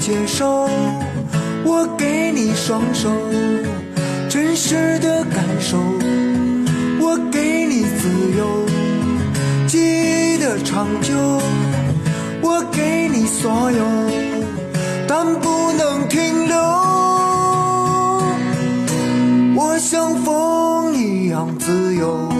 接受。我给你双手，真实的感受。我给你自由，记忆的长久。我给你所有，但不能停留。我像风一样自由。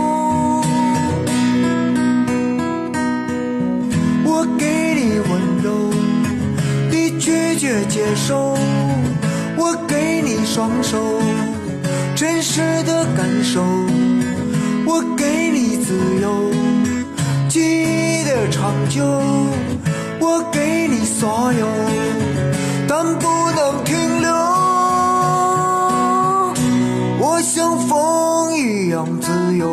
接受。我给你双手，真实的感受。我给你自由，记忆的长久。我给你所有，但不能停留。我像风一样自由。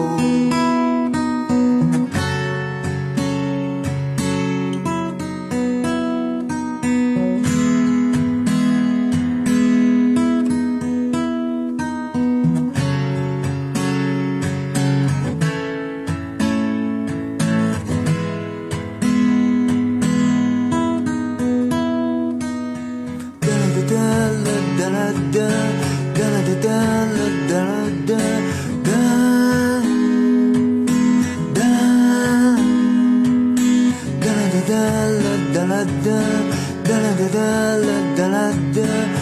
哒哒啦哒哒啦哒啦哒哒哒哒啦哒哒啦哒啦哒哒啦哒哒啦哒啦哒。